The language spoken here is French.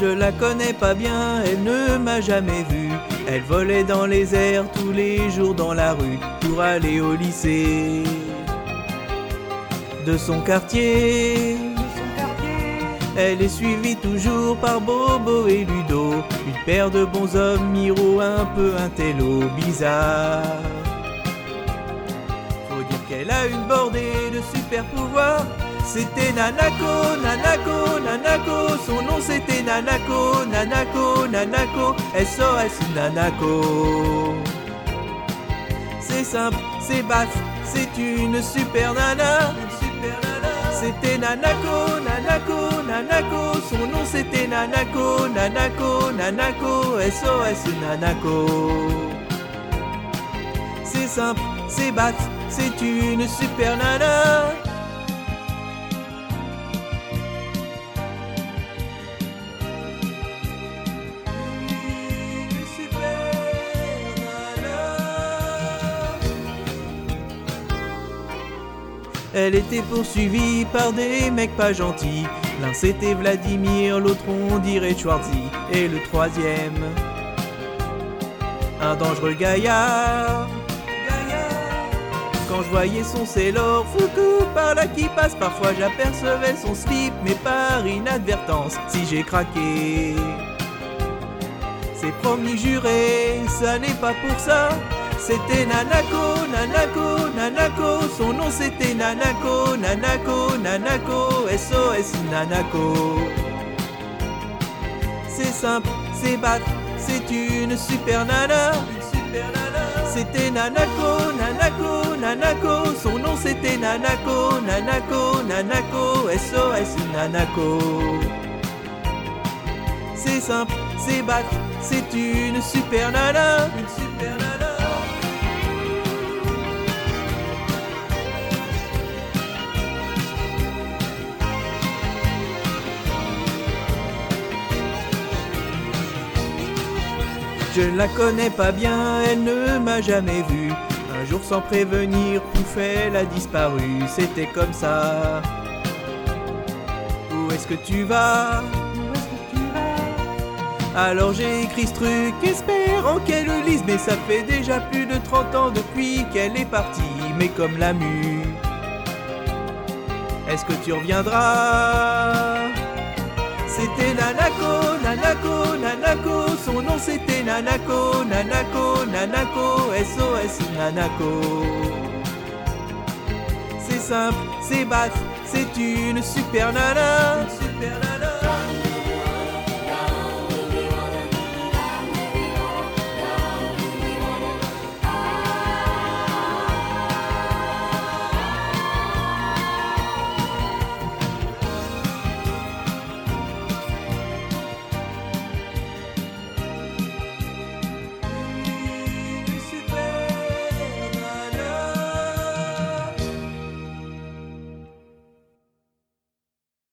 Je la connais pas bien, elle ne m'a jamais vu. Elle volait dans les airs tous les jours dans la rue pour aller au lycée. De son quartier, elle est suivie toujours par Bobo et Ludo, une paire de bons hommes, Miro un peu un télo bizarre. Faut dire qu'elle a une bordée de super pouvoirs. C'était Nanako, Nanako, Nanako, Nanako, Nanako, SOS Nanako. C'est simple, c'est basse, c'est une super nana. C'était Nanako, Nanako, Nanako, son nom c'était Nanako, Nanako, Nanako, SOS Nanako. C'est simple, c'est basse, c'est une super nana. Elle était poursuivie par des mecs pas gentils. L'un c'était Vladimir, l'autre on dirait Schwarzy. Et le troisième, un dangereux gaillard. Quand je voyais son Sailor Fuku par là qui passe, parfois j'apercevais son slip, mais par inadvertance, si j'ai craqué. C'est promis juré, ça n'est pas pour ça. C'était Nanako, Nanako, nom c'était Nanako, Nanako, Nanako, SOS Nanako. C'est simple, c'est battre, c'est une super nana. C'était Nanako, Nanako, Nanako, son nom c'était Nanako, Nanako, Nanako, SOS Nanako. C'est simple, c'est battre, c'est une super nana. Je ne la connais pas bien, elle ne m'a jamais vu. Un jour sans prévenir, pouf, elle a disparu. C'était comme ça. Où est-ce que tu vas? Alors j'ai écrit ce truc, espérant qu'elle le lise. Mais ça fait déjà plus de 30 ans depuis qu'elle est partie. Mais comme la mue. Est-ce que tu reviendras? C'était Nanako, son nom c'était Nanako, Nanako, Nanako, SOS Nanako. C'est simple, c'est basse, c'est une super nana. Une super nana.